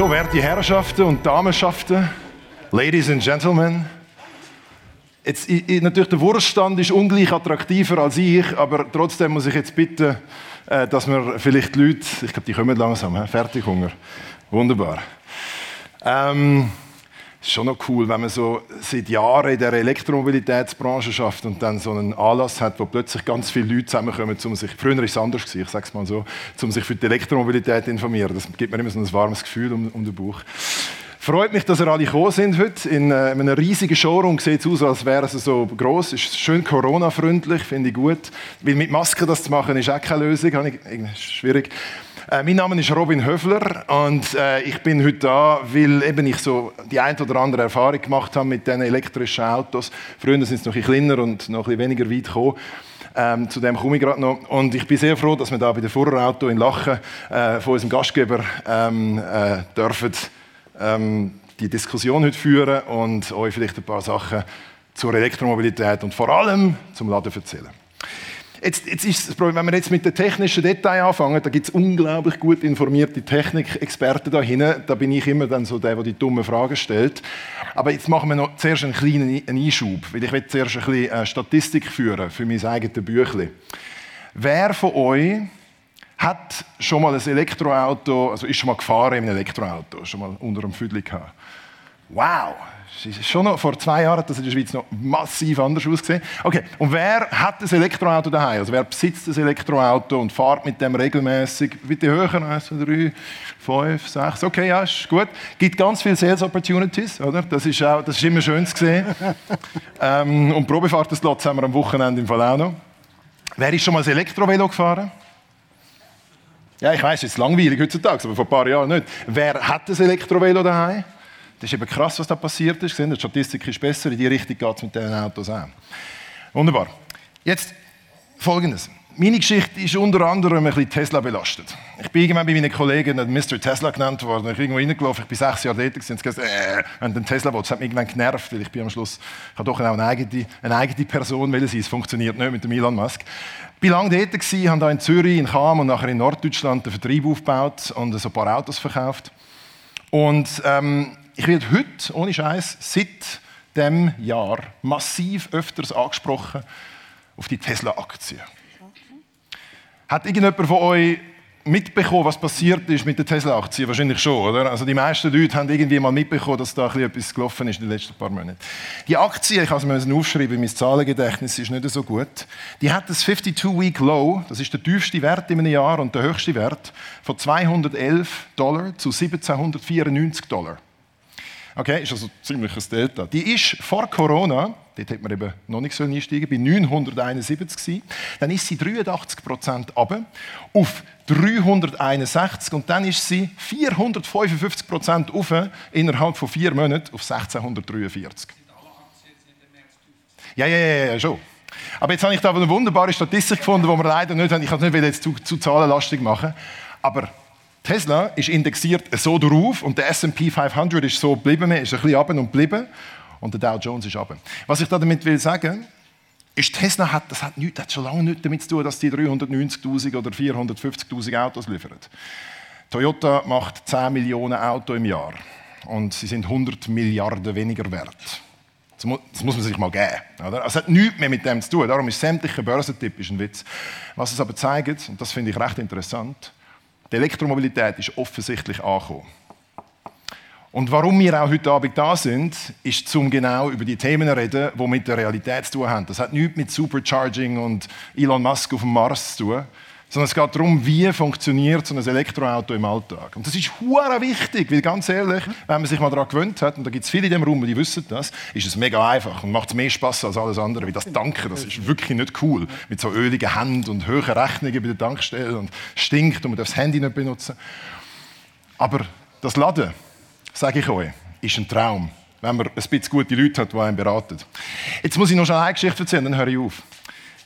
So, werte Herrschaften und Damenschaften, Ladies and Gentlemen, jetzt, natürlich der Wurststand ist ungleich attraktiver als ich, aber trotzdem muss ich jetzt bitten, äh, dass wir vielleicht die Leute, ich glaube, die kommen langsam, fertig Hunger, wunderbar. Ähm, ist schon noch cool, wenn man so seit Jahren in der Elektromobilitätsbranche schafft und dann so einen Anlass hat, wo plötzlich ganz viele Leute zusammenkommen, um sich, früher war es anders, gewesen, ich sage mal so, um sich für die Elektromobilität zu informieren. Das gibt mir immer so ein warmes Gefühl um, um den Bauch. Freut mich, dass ihr alle gekommen sind heute. In, äh, in einem riesigen Showroom sieht es aus, als wäre es so groß. Ist schön Corona-freundlich, finde ich gut. Weil mit Masken das zu machen, ist auch keine Lösung. Ich, schwierig. Äh, mein Name ist Robin Höfler und äh, ich bin heute da, weil eben ich so die ein oder andere Erfahrung gemacht habe mit diesen elektrischen Autos. Früher sind es noch ein kleiner und noch ein weniger weit gekommen. Ähm, zu dem komme ich gerade noch. Und ich bin sehr froh, dass wir da bei der Vorderauto in Lachen äh, von unserem Gastgeber ähm, äh, dürfen ähm, die Diskussion heute führen und euch vielleicht ein paar Sachen zur Elektromobilität und vor allem zum Laden erzählen. Jetzt, jetzt ist das Problem, wenn wir jetzt mit den technischen Details anfangen, da gibt es unglaublich gut informierte Technikexperten da hinten. Da bin ich immer dann so der, der die dummen Fragen stellt. Aber jetzt machen wir noch zuerst einen kleinen Einschub, weil ich will zuerst ein bisschen äh, Statistik führen für mein eigenes Büchlein. Wer von euch hat schon mal ein Elektroauto, also ist schon mal gefahren einem Elektroauto, schon mal unter einem Viertel gehabt? Wow, Schon noch vor zwei Jahren hat das in der Schweiz noch massiv anders ausgesehen. Okay, und wer hat ein Elektroauto daheim? Also wer besitzt ein Elektroauto und fährt mit dem regelmäßig? Bitte höher, 1, 2, 3, 5, 6. Okay, ja, ist gut. Gibt ganz viele Sales Opportunities, oder? Das ist, auch, das ist immer schön zu sehen. ähm, und Probefahrtenslots haben wir am Wochenende im Fall auch noch. Wer ist schon mal ein Elektrovelo gefahren? Ja, ich weiß, es ist langweilig heutzutage, aber vor ein paar Jahren nicht. Wer hat ein Elektrovelo daheim? Das ist eben krass, was da passiert ist. Die Statistik ist besser, in die Richtung geht es mit diesen Autos auch. Wunderbar. Jetzt Folgendes. Meine Geschichte ist unter anderem ein bisschen Tesla belastet. Ich bin irgendwann bei meinen Kollegen Mr. Tesla genannt worden. Ich bin irgendwo reingelaufen, ich bin sechs Jahre dort und gesagt, äh, wenn den Tesla will, das hat mich irgendwann genervt, weil ich bin am Schluss, ich habe doch auch eine eigene, eine eigene Person sein. Es funktioniert nicht mit dem Elon Musk. Ich war lange gewesen, habe da in Zürich, in Cham und nachher in Norddeutschland einen Vertrieb aufgebaut und so ein paar Autos verkauft. Und ähm, ich werde heute, ohne Scheiß, seit dem Jahr massiv öfters angesprochen auf die Tesla-Aktien. Hat irgendjemand von euch mitbekommen, was passiert ist mit der Tesla-Aktie? Wahrscheinlich schon, oder? Also die meisten Leute haben irgendwie mal mitbekommen, dass da etwas gelaufen ist in den letzten paar Monaten. Die Aktie, ich habe es aufschreiben, mein Zahlengedächtnis ist nicht so gut, die hat das 52-Week-Low, das ist der tiefste Wert in einem Jahr und der höchste Wert, von 211 Dollar zu 1794 Dollar. Okay, ist also ein Delta. Die ist vor Corona, dort hat man eben noch nicht so einsteigen, bei 971 gewesen. Dann ist sie 83 Prozent runter auf 361 und dann ist sie 455 Prozent auf innerhalb von vier Monaten auf 1643. Ja, ja, ja, ja, schon. Aber jetzt habe ich da eine wunderbare Statistik gefunden, die wir leider nicht. Ich kann es nicht jetzt zu, zu zahlenlastig machen. Aber Tesla ist indexiert so drauf und der S&P 500 ist so geblieben, ist ein bisschen runter und geblieben und der Dow Jones ist runter. Was ich damit will sagen, ist, Tesla hat, das hat, nicht, hat schon lange nichts damit zu tun, dass die 390.000 oder 450.000 Autos liefern. Toyota macht 10 Millionen Autos im Jahr und sie sind 100 Milliarden weniger wert. Das muss, das muss man sich mal geben. Oder? Es hat nichts mehr mit dem zu tun. Darum ist sämtlicher Börsentipp ein Witz. Was es aber zeigt, und das finde ich recht interessant, die Elektromobilität ist offensichtlich angekommen. Und warum wir auch heute Abend da sind, ist, um genau über die Themen zu reden, die mit der Realität zu tun haben. Das hat nichts mit Supercharging und Elon Musk auf dem Mars zu tun, sondern es geht darum, wie funktioniert so ein Elektroauto im Alltag. Und das ist hure wichtig, weil ganz ehrlich, wenn man sich mal daran gewöhnt hat, und da gibt es viele in dem Raum, die wissen das, ist es mega einfach und macht mehr Spaß als alles andere. Wie das Tanken, das ist wirklich nicht cool. Mit so öligen Händen und hohen Rechnungen bei der Tankstelle und stinkt und man darf das Handy nicht benutzen. Aber das Laden, sage ich euch, ist ein Traum, wenn man ein bisschen gute Leute hat, die einen beraten. Jetzt muss ich noch schnell eine Geschichte erzählen, dann höre ich auf.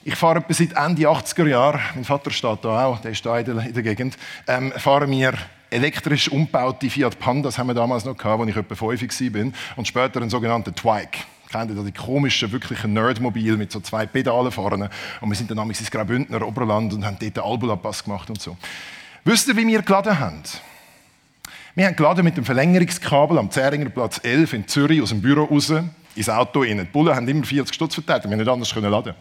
Ich fahre etwa seit Ende 80er Jahre, mein Vater steht da auch, der ist da in der, Gegend, ähm, fahren wir elektrisch umgebaute Fiat Pandas, haben wir damals noch gehabt, als ich etwa 5 war, und später einen sogenannten Twike. Kennt ihr die komischen, wirklichen Nerdmobil mit so zwei Pedalen vorne? Und wir sind dann ins Graubündner Oberland und haben dort den Albula-Pass gemacht und so. Wisst ihr, wie wir geladen haben? Wir haben geladen mit dem Verlängerungskabel am Zähringer Platz 11 in Zürich aus dem Büro raus ins Auto rein. Die Bullen haben immer 40 Stutz verteilt, wir nicht anders können laden.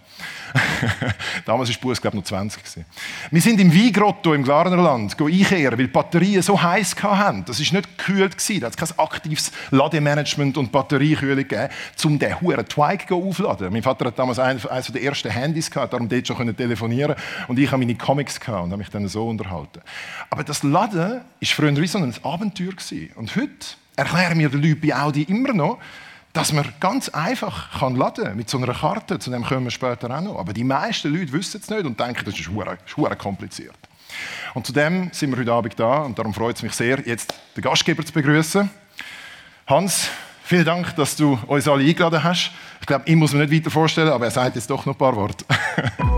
Damals war Bus, glaube ich, noch 20. Gewesen. Wir sind im Weingrotto im Glarnerland einkehren, weil die Batterien so heiß hatten. Das war nicht gekühlt. Da hat es kein aktives Lademanagement und Batteriekühlung gegeben, um den huren Twike aufzuladen. Mein Vater hat damals eines der ersten Handys gehabt, darum dort schon telefonieren und ich habe meine Comics gehabt und habe mich dann so unterhalten. Aber das Laden war früher wie so ein Abenteuer. Gewesen. Und heute erklären mir die Leute bei Audi immer noch, dass man ganz einfach kann laden mit so einer Karte, zu dem kommen wir später auch noch. Aber die meisten Leute wissen es nicht und denken, das ist schwer kompliziert. Und zudem sind wir heute Abend da und darum freut es mich sehr, jetzt den Gastgeber zu begrüßen. Hans, vielen Dank, dass du uns alle eingeladen hast. Ich glaube, ihn muss man nicht weiter vorstellen, aber er sagt jetzt doch noch ein paar Worte.